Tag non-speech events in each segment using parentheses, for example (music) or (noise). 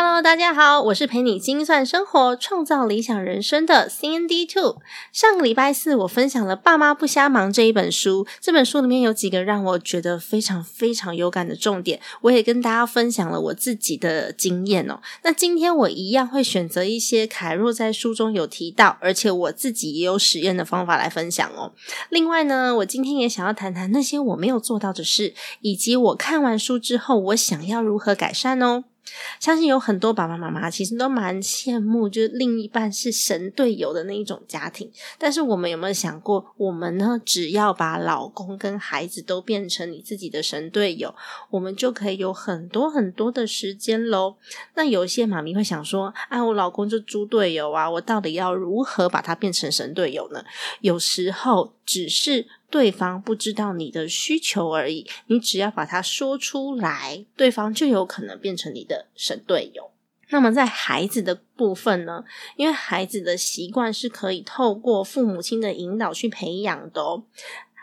Hello，大家好，我是陪你精算生活、创造理想人生的 CND Two。上个礼拜四，我分享了《爸妈不瞎忙》这一本书。这本书里面有几个让我觉得非常非常有感的重点，我也跟大家分享了我自己的经验哦。那今天我一样会选择一些凯若在书中有提到，而且我自己也有实验的方法来分享哦。另外呢，我今天也想要谈谈那些我没有做到的事，以及我看完书之后，我想要如何改善哦。相信有很多爸爸妈妈其实都蛮羡慕，就是另一半是神队友的那一种家庭。但是我们有没有想过，我们呢？只要把老公跟孩子都变成你自己的神队友，我们就可以有很多很多的时间喽。那有些妈咪会想说：“哎，我老公就猪队友啊，我到底要如何把他变成神队友呢？”有时候只是。对方不知道你的需求而已，你只要把它说出来，对方就有可能变成你的神队友。那么在孩子的部分呢？因为孩子的习惯是可以透过父母亲的引导去培养的哦。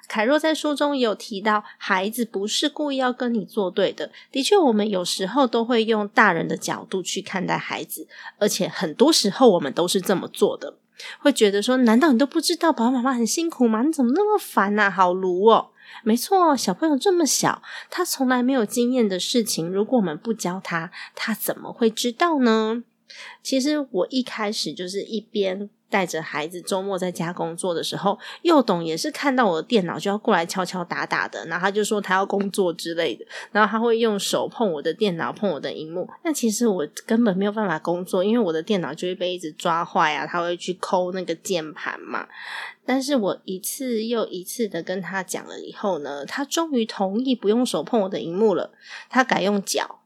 凯若在书中有提到，孩子不是故意要跟你作对的。的确，我们有时候都会用大人的角度去看待孩子，而且很多时候我们都是这么做的。会觉得说，难道你都不知道爸爸妈妈很辛苦吗？你怎么那么烦呐？好卢哦！没错，小朋友这么小，他从来没有经验的事情，如果我们不教他，他怎么会知道呢？其实我一开始就是一边。带着孩子周末在家工作的时候，幼董也是看到我的电脑就要过来敲敲打打的，然后他就说他要工作之类的，然后他会用手碰我的电脑，碰我的荧幕。那其实我根本没有办法工作，因为我的电脑就会被一直抓坏啊，他会去抠那个键盘嘛。但是我一次又一次的跟他讲了以后呢，他终于同意不用手碰我的荧幕了，他改用脚。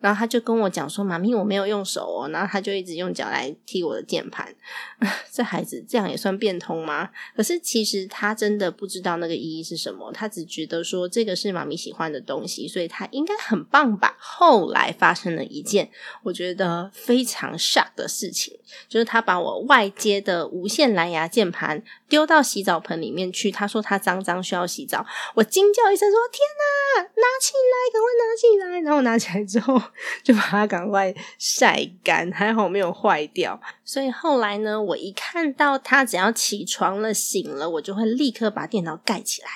然后他就跟我讲说：“妈咪，我没有用手哦。”然后他就一直用脚来踢我的键盘。(laughs) 这孩子这样也算变通吗？可是其实他真的不知道那个意义是什么，他只觉得说这个是妈咪喜欢的东西，所以他应该很棒吧。后来发生了一件我觉得非常 shock 的事情，就是他把我外接的无线蓝牙键盘丢到洗澡盆里面去。他说他脏脏需要洗澡，我惊叫一声说：“天哪，拿起来，赶快拿起来！”然后拿起来之后。就把它赶快晒干，还好没有坏掉。所以后来呢，我一看到他只要起床了、醒了，我就会立刻把电脑盖起来。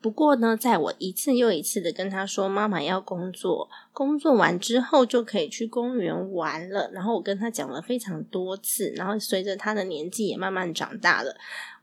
不过呢，在我一次又一次的跟他说妈妈要工作，工作完之后就可以去公园玩了。然后我跟他讲了非常多次，然后随着他的年纪也慢慢长大了。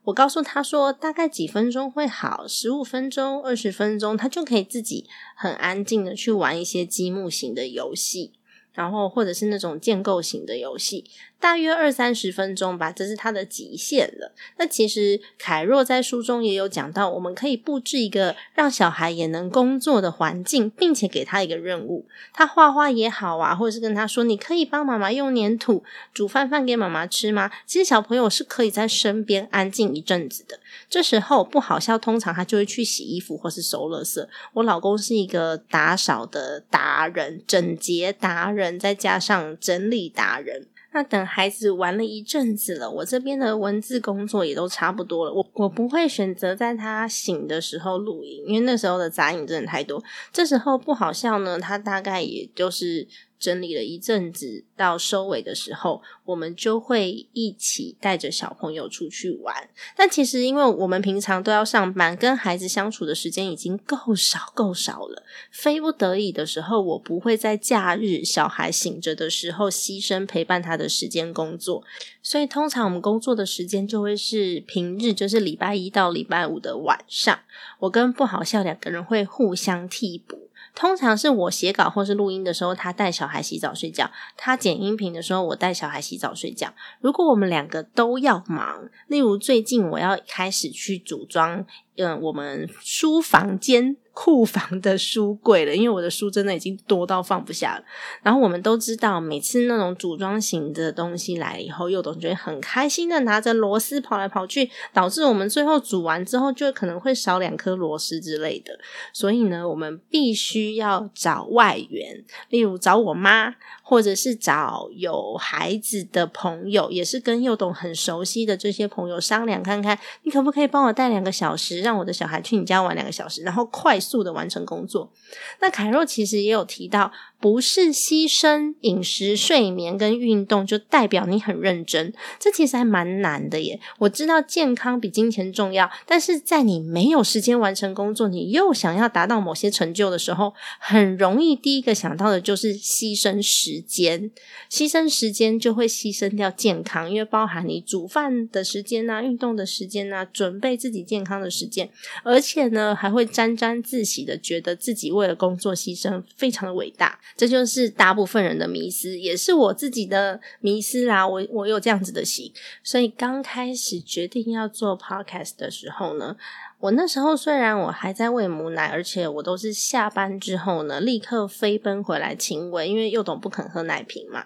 我告诉他说，大概几分钟会好，十五分钟、二十分钟，他就可以自己很安静的去玩一些积木型的游戏。然后，或者是那种建构型的游戏，大约二三十分钟吧，这是它的极限了。那其实凯若在书中也有讲到，我们可以布置一个让小孩也能工作的环境，并且给他一个任务，他画画也好啊，或者是跟他说，你可以帮妈妈用粘土煮饭饭给妈妈吃吗？其实小朋友是可以在身边安静一阵子的。这时候不好笑，通常他就会去洗衣服或是收垃圾。我老公是一个打扫的达人，整洁达人。再加上整理达人，那等孩子玩了一阵子了，我这边的文字工作也都差不多了。我我不会选择在他醒的时候录音，因为那时候的杂音真的太多。这时候不好笑呢，他大概也就是。整理了一阵子，到收尾的时候，我们就会一起带着小朋友出去玩。但其实，因为我们平常都要上班，跟孩子相处的时间已经够少够少了。非不得已的时候，我不会在假日小孩醒着的时候牺牲陪伴他的时间工作。所以，通常我们工作的时间就会是平日，就是礼拜一到礼拜五的晚上。我跟不好笑两个人会互相替补。通常是我写稿或是录音的时候，他带小孩洗澡睡觉；他剪音频的时候，我带小孩洗澡睡觉。如果我们两个都要忙，例如最近我要开始去组装嗯，我们书房间。库房的书柜了，因为我的书真的已经多到放不下了。然后我们都知道，每次那种组装型的东西来以后，幼董就会很开心的拿着螺丝跑来跑去，导致我们最后煮完之后就可能会少两颗螺丝之类的。所以呢，我们必须要找外援，例如找我妈，或者是找有孩子的朋友，也是跟幼董很熟悉的这些朋友商量看看，你可不可以帮我带两个小时，让我的小孩去你家玩两个小时，然后快速。速的完成工作。那凯若其实也有提到，不是牺牲饮食、睡眠跟运动就代表你很认真，这其实还蛮难的耶。我知道健康比金钱重要，但是在你没有时间完成工作，你又想要达到某些成就的时候，很容易第一个想到的就是牺牲时间。牺牲时间就会牺牲掉健康，因为包含你煮饭的时间啊、运动的时间啊、准备自己健康的时间，而且呢还会沾沾。自喜的觉得自己为了工作牺牲非常的伟大，这就是大部分人的迷思，也是我自己的迷思啦。我我有这样子的心，所以刚开始决定要做 podcast 的时候呢，我那时候虽然我还在喂母奶，而且我都是下班之后呢立刻飞奔回来亲喂，因为幼董不肯喝奶瓶嘛。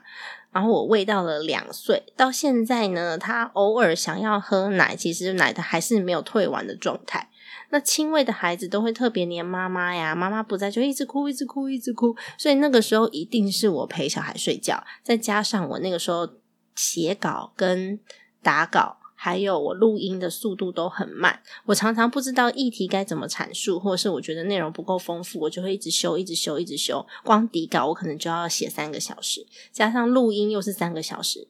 然后我喂到了两岁，到现在呢，他偶尔想要喝奶，其实奶的还是没有退完的状态。那亲喂的孩子都会特别黏妈妈呀，妈妈不在就一直哭，一直哭，一直哭。所以那个时候一定是我陪小孩睡觉，再加上我那个时候写稿跟打稿，还有我录音的速度都很慢，我常常不知道议题该怎么阐述，或者是我觉得内容不够丰富，我就会一直修，一直修，一直修。光底稿我可能就要写三个小时，加上录音又是三个小时，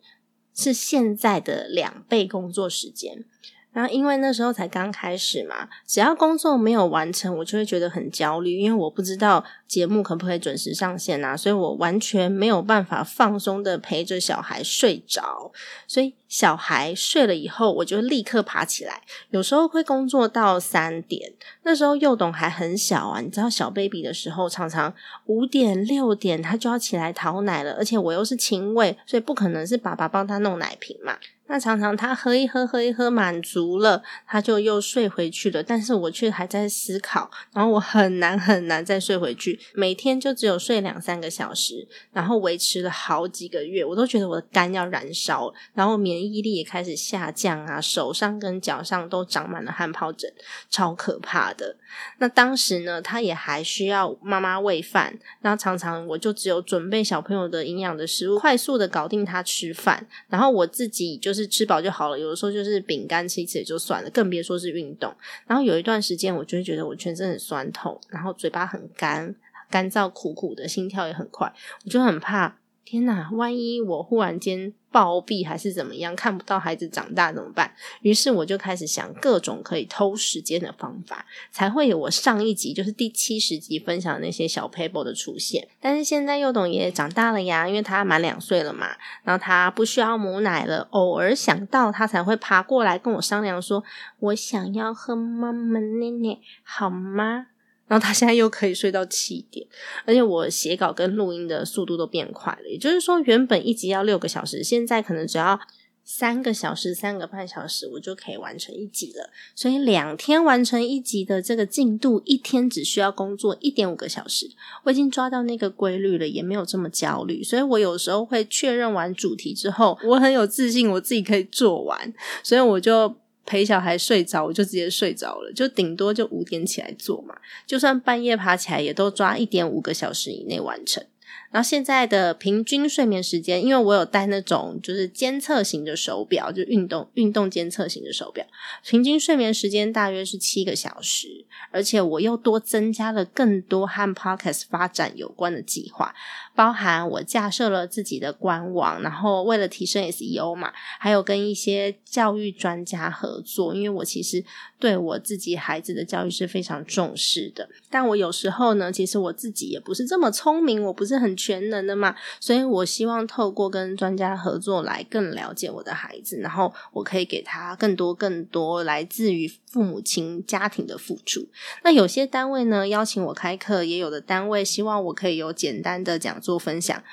是现在的两倍工作时间。然后，因为那时候才刚开始嘛，只要工作没有完成，我就会觉得很焦虑，因为我不知道节目可不可以准时上线啊，所以我完全没有办法放松的陪着小孩睡着。所以小孩睡了以后，我就立刻爬起来，有时候会工作到三点。那时候幼董还很小啊，你知道小 baby 的时候，常常五点六点他就要起来讨奶了，而且我又是亲喂，所以不可能是爸爸帮他弄奶瓶嘛。那常常他喝一喝喝一喝满足了，他就又睡回去了。但是我却还在思考，然后我很难很难再睡回去。每天就只有睡两三个小时，然后维持了好几个月，我都觉得我的肝要燃烧，然后免疫力也开始下降啊，手上跟脚上都长满了汗疱疹，超可怕的。那当时呢，他也还需要妈妈喂饭，然后常常我就只有准备小朋友的营养的食物，快速的搞定他吃饭，然后我自己就是。吃饱就好了，有的时候就是饼干吃一次也就算了，更别说是运动。然后有一段时间，我就会觉得我全身很酸痛，然后嘴巴很干，干燥苦苦的，心跳也很快，我就很怕。天哪！万一我忽然间暴毙还是怎么样，看不到孩子长大怎么办？于是我就开始想各种可以偷时间的方法，才会有我上一集就是第七十集分享的那些小 paper 的出现。但是现在幼董也长大了呀，因为他满两岁了嘛，然后他不需要母奶了，偶尔想到他才会爬过来跟我商量说：“我想要喝妈妈奶奶，好吗？”然后他现在又可以睡到七点，而且我写稿跟录音的速度都变快了。也就是说，原本一集要六个小时，现在可能只要三个小时、三个半小时，我就可以完成一集了。所以两天完成一集的这个进度，一天只需要工作一点五个小时。我已经抓到那个规律了，也没有这么焦虑。所以我有时候会确认完主题之后，我很有自信，我自己可以做完。所以我就。陪小孩睡着，我就直接睡着了，就顶多就五点起来做嘛。就算半夜爬起来，也都抓一点五个小时以内完成。然后现在的平均睡眠时间，因为我有戴那种就是监测型的手表，就运动运动监测型的手表，平均睡眠时间大约是七个小时。而且我又多增加了更多和 Podcast 发展有关的计划。包含我架设了自己的官网，然后为了提升 SEO 嘛，还有跟一些教育专家合作，因为我其实对我自己孩子的教育是非常重视的。但我有时候呢，其实我自己也不是这么聪明，我不是很全能的嘛，所以我希望透过跟专家合作来更了解我的孩子，然后我可以给他更多更多来自于父母亲家庭的付出。那有些单位呢邀请我开课，也有的单位希望我可以有简单的讲。座分享，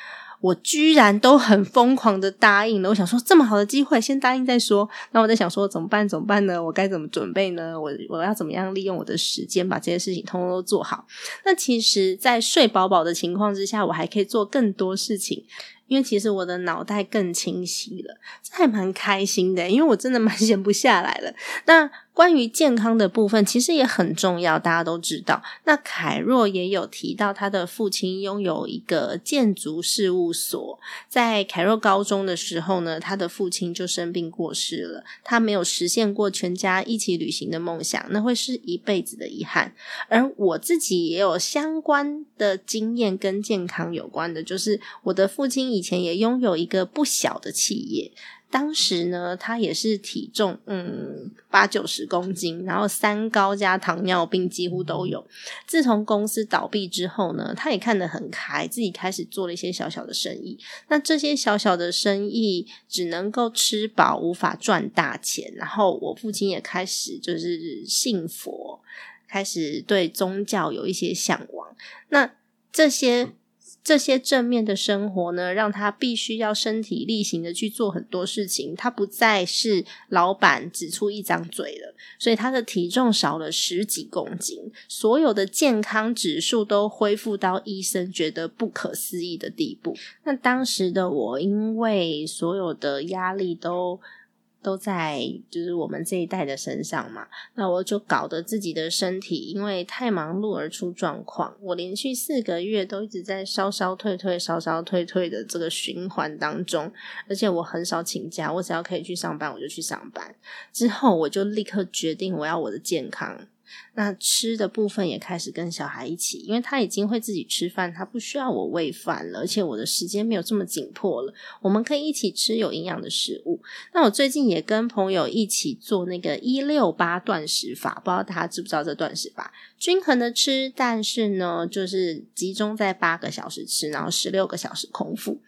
我居然都很疯狂的答应了。我想说，这么好的机会，先答应再说。那我在想说，怎么办？怎么办呢？我该怎么准备呢？我我要怎么样利用我的时间把这些事情通通都做好？那其实，在睡饱饱的情况之下，我还可以做更多事情。因为其实我的脑袋更清晰了，这还蛮开心的，因为我真的蛮 (laughs) 闲不下来了。那。关于健康的部分，其实也很重要，大家都知道。那凯若也有提到，他的父亲拥有一个建筑事务所。在凯若高中的时候呢，他的父亲就生病过世了，他没有实现过全家一起旅行的梦想，那会是一辈子的遗憾。而我自己也有相关的经验，跟健康有关的，就是我的父亲以前也拥有一个不小的企业。当时呢，他也是体重嗯八九十公斤，然后三高加糖尿病几乎都有。自从公司倒闭之后呢，他也看得很开，自己开始做了一些小小的生意。那这些小小的生意只能够吃饱，无法赚大钱。然后我父亲也开始就是信佛，开始对宗教有一些向往。那这些。这些正面的生活呢，让他必须要身体力行的去做很多事情。他不再是老板只出一张嘴了，所以他的体重少了十几公斤，所有的健康指数都恢复到医生觉得不可思议的地步。那当时的我，因为所有的压力都。都在就是我们这一代的身上嘛，那我就搞得自己的身体因为太忙碌而出状况。我连续四个月都一直在烧烧退退、烧烧退退的这个循环当中，而且我很少请假，我只要可以去上班我就去上班。之后我就立刻决定我要我的健康。那吃的部分也开始跟小孩一起，因为他已经会自己吃饭，他不需要我喂饭了，而且我的时间没有这么紧迫了，我们可以一起吃有营养的食物。那我最近也跟朋友一起做那个一六八断食法，不知道大家知不知道这断食法？均衡的吃，但是呢，就是集中在八个小时吃，然后十六个小时空腹，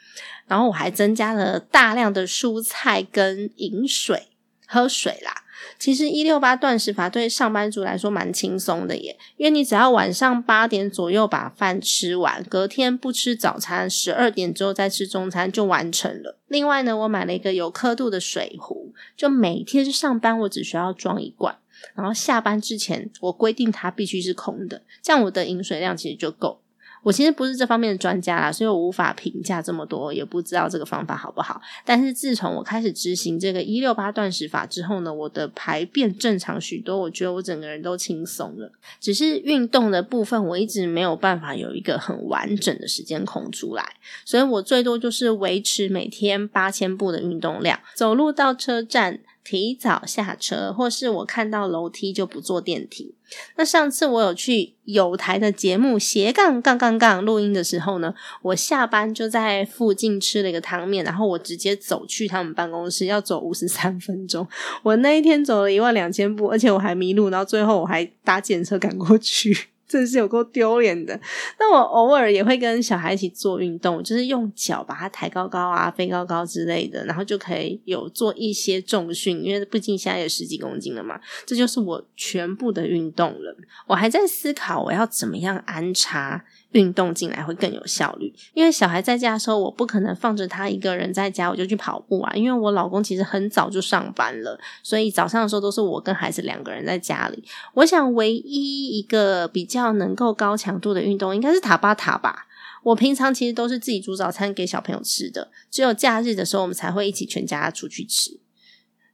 然后我还增加了大量的蔬菜跟饮水，喝水啦。其实一六八断食法对上班族来说蛮轻松的耶，因为你只要晚上八点左右把饭吃完，隔天不吃早餐，十二点之后再吃中餐就完成了。另外呢，我买了一个有刻度的水壶，就每天上班我只需要装一罐，然后下班之前我规定它必须是空的，这样我的饮水量其实就够。我其实不是这方面的专家啦，所以我无法评价这么多，也不知道这个方法好不好。但是自从我开始执行这个一六八断食法之后呢，我的排便正常许多，我觉得我整个人都轻松了。只是运动的部分，我一直没有办法有一个很完整的时间空出来，所以我最多就是维持每天八千步的运动量，走路到车站。提早下车，或是我看到楼梯就不坐电梯。那上次我有去有台的节目斜杠杠杠杠录音的时候呢，我下班就在附近吃了一个汤面，然后我直接走去他们办公室，要走五十三分钟。我那一天走了一万两千步，而且我还迷路，然后最后我还搭检车赶过去。真是有够丢脸的。那我偶尔也会跟小孩一起做运动，就是用脚把它抬高高啊、飞高高之类的，然后就可以有做一些重训，因为毕竟现在有十几公斤了嘛。这就是我全部的运动了。我还在思考我要怎么样安插。运动进来会更有效率，因为小孩在家的时候，我不可能放着他一个人在家，我就去跑步啊。因为我老公其实很早就上班了，所以早上的时候都是我跟孩子两个人在家里。我想唯一一个比较能够高强度的运动，应该是塔巴塔吧。我平常其实都是自己煮早餐给小朋友吃的，只有假日的时候，我们才会一起全家出去吃。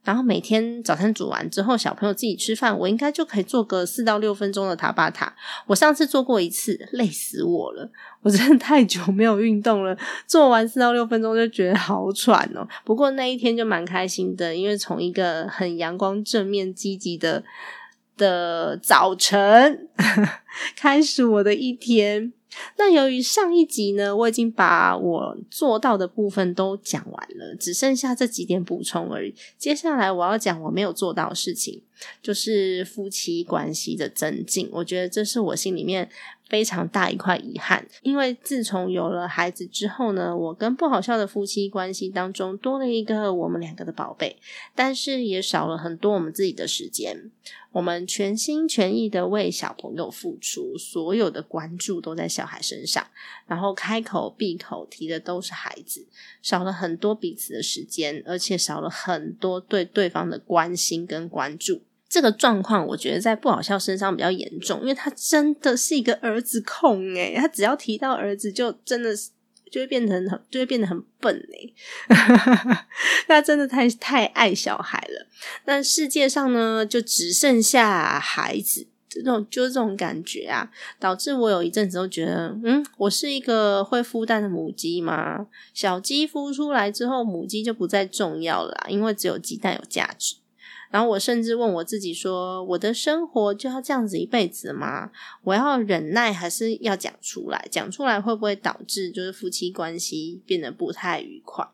然后每天早餐煮完之后，小朋友自己吃饭，我应该就可以做个四到六分钟的塔巴塔。我上次做过一次，累死我了！我真的太久没有运动了，做完四到六分钟就觉得好喘哦。不过那一天就蛮开心的，因为从一个很阳光、正面、积极的的早晨 (laughs) 开始我的一天。那由于上一集呢，我已经把我做到的部分都讲完了，只剩下这几点补充而已。接下来我要讲我没有做到的事情，就是夫妻关系的增进。我觉得这是我心里面非常大一块遗憾。因为自从有了孩子之后呢，我跟不好笑的夫妻关系当中多了一个我们两个的宝贝，但是也少了很多我们自己的时间。我们全心全意的为小朋友付出，所有的关注都在小孩身上，然后开口闭口提的都是孩子，少了很多彼此的时间，而且少了很多对对方的关心跟关注。这个状况，我觉得在不好笑身上比较严重，因为他真的是一个儿子控诶，他只要提到儿子，就真的是。就会变成很，就会变得很笨嘞。(laughs) 他真的太太爱小孩了。那世界上呢，就只剩下孩子，这种就是这种感觉啊，导致我有一阵子都觉得，嗯，我是一个会孵蛋的母鸡吗？小鸡孵出来之后，母鸡就不再重要了，因为只有鸡蛋有价值。然后我甚至问我自己说：“我的生活就要这样子一辈子吗？我要忍耐，还是要讲出来？讲出来会不会导致就是夫妻关系变得不太愉快？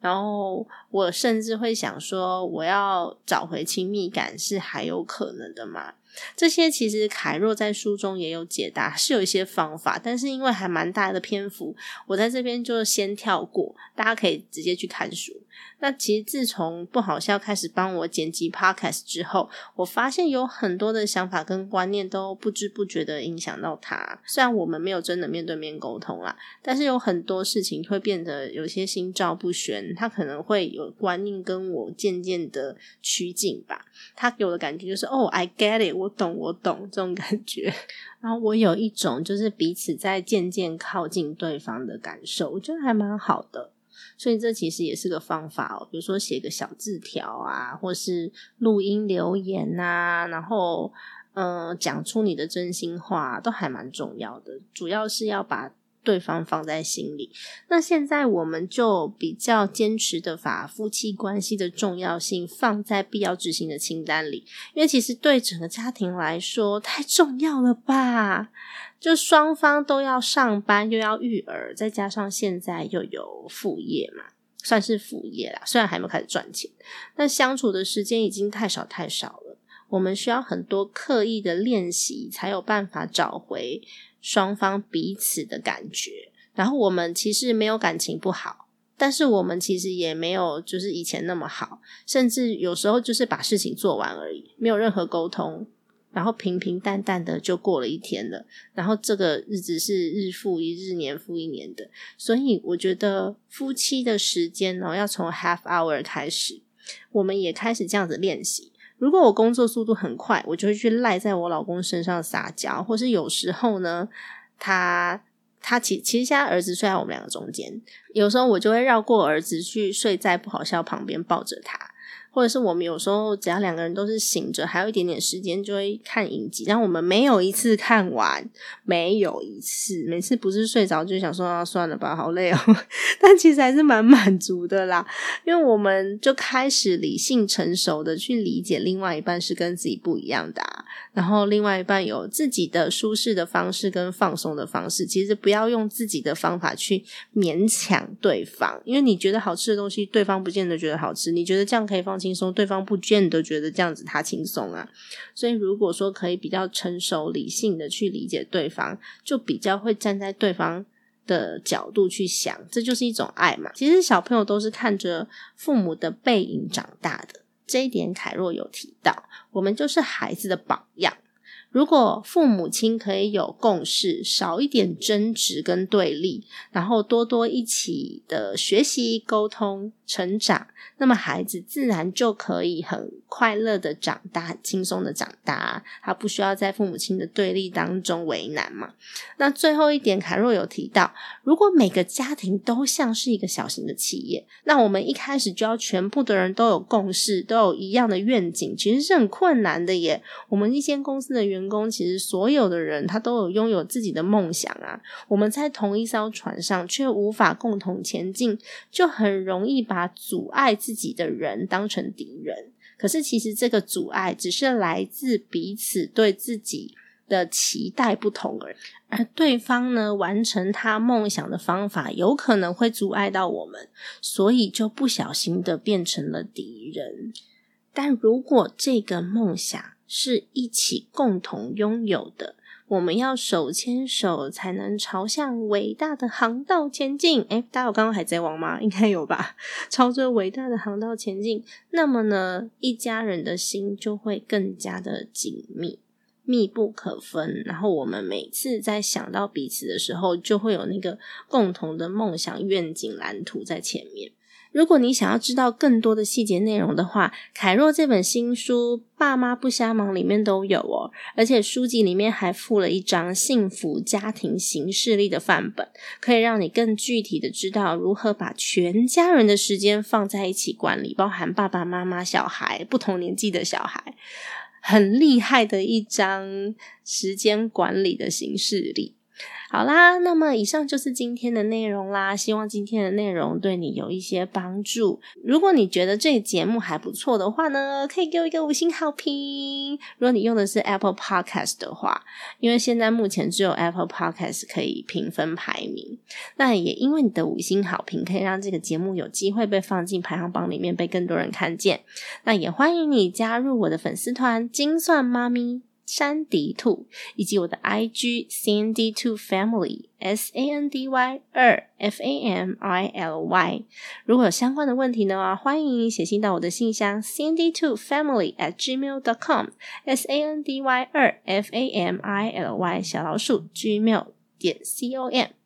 然后我甚至会想说：我要找回亲密感是还有可能的吗？这些其实凯若在书中也有解答，是有一些方法，但是因为还蛮大的篇幅，我在这边就先跳过，大家可以直接去看书。”那其实自从不好笑开始帮我剪辑 podcast 之后，我发现有很多的想法跟观念都不知不觉的影响到他。虽然我们没有真的面对面沟通啦，但是有很多事情会变得有些心照不他可能会有观念跟我渐渐的趋近吧。他给我的感觉就是哦，I get it，我懂，我懂这种感觉。(laughs) 然后我有一种就是彼此在渐渐靠近对方的感受，我觉得还蛮好的。所以这其实也是个方法哦，比如说写个小字条啊，或是录音留言啊，然后嗯，讲出你的真心话，都还蛮重要的。主要是要把对方放在心里。那现在我们就比较坚持的把夫妻关系的重要性放在必要执行的清单里，因为其实对整个家庭来说太重要了吧。就双方都要上班，又要育儿，再加上现在又有副业嘛，算是副业啦。虽然还没有开始赚钱，但相处的时间已经太少太少了。我们需要很多刻意的练习，才有办法找回双方彼此的感觉。然后我们其实没有感情不好，但是我们其实也没有就是以前那么好，甚至有时候就是把事情做完而已，没有任何沟通。然后平平淡淡的就过了一天了，然后这个日子是日复一日、年复一年的，所以我觉得夫妻的时间呢，要从 half hour 开始，我们也开始这样子练习。如果我工作速度很快，我就会去赖在我老公身上撒娇，或是有时候呢，他他其其实现在儿子睡在我们两个中间，有时候我就会绕过儿子去睡在不好笑旁边抱着他。或者是我们有时候只要两个人都是醒着，还有一点点时间，就会看影集。但我们没有一次看完，没有一次，每次不是睡着就想说啊，算了吧，好累哦。(laughs) 但其实还是蛮满足的啦，因为我们就开始理性成熟的去理解另外一半是跟自己不一样的，然后另外一半有自己的舒适的方式跟放松的方式。其实不要用自己的方法去勉强对方，因为你觉得好吃的东西，对方不见得觉得好吃。你觉得这样可以放。轻松，对方不见都觉得这样子他轻松啊。所以如果说可以比较成熟、理性的去理解对方，就比较会站在对方的角度去想，这就是一种爱嘛。其实小朋友都是看着父母的背影长大的，这一点凯若有提到，我们就是孩子的榜样。如果父母亲可以有共识，少一点争执跟对立，然后多多一起的学习、沟通、成长。那么孩子自然就可以很快乐的长大，轻松的长大，他不需要在父母亲的对立当中为难嘛。那最后一点，凯若有提到，如果每个家庭都像是一个小型的企业，那我们一开始就要全部的人都有共识，都有一样的愿景，其实是很困难的耶。我们一间公司的员工，其实所有的人他都有拥有自己的梦想啊，我们在同一艘船上却无法共同前进，就很容易把阻碍。自己的人当成敌人，可是其实这个阻碍只是来自彼此对自己的期待不同而，而对方呢完成他梦想的方法有可能会阻碍到我们，所以就不小心的变成了敌人。但如果这个梦想是一起共同拥有的，我们要手牵手才能朝向伟大的航道前进。诶，大家有刚刚海贼王吗？应该有吧。(laughs) 朝着伟大的航道前进，那么呢，一家人的心就会更加的紧密。密不可分，然后我们每次在想到彼此的时候，就会有那个共同的梦想、愿景、蓝图在前面。如果你想要知道更多的细节内容的话，凯若这本新书《爸妈不瞎忙》里面都有哦，而且书籍里面还附了一张幸福家庭行事历的范本，可以让你更具体的知道如何把全家人的时间放在一起管理，包含爸爸妈妈、小孩、不同年纪的小孩。很厉害的一张时间管理的形式里。好啦，那么以上就是今天的内容啦。希望今天的内容对你有一些帮助。如果你觉得这个节目还不错的话呢，可以给我一个五星好评。如果你用的是 Apple Podcast 的话，因为现在目前只有 Apple Podcast 可以评分排名，那也因为你的五星好评，可以让这个节目有机会被放进排行榜里面，被更多人看见。那也欢迎你加入我的粉丝团“精算妈咪”。山迪兔以及我的 IG Sandy Two Family S A N D Y 二 F A M I L Y，如果有相关的问题呢，欢迎写信到我的信箱 Sandy Two Family at gmail dot com S A N D Y 二 F A M I L Y 小老鼠 gmail 点 C O M。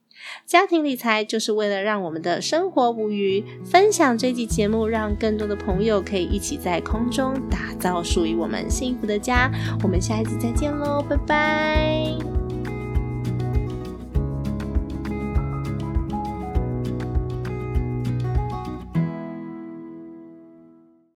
家庭理财就是为了让我们的生活无余。分享这集节目，让更多的朋友可以一起在空中打造属于我们幸福的家。我们下一次再见喽，拜拜。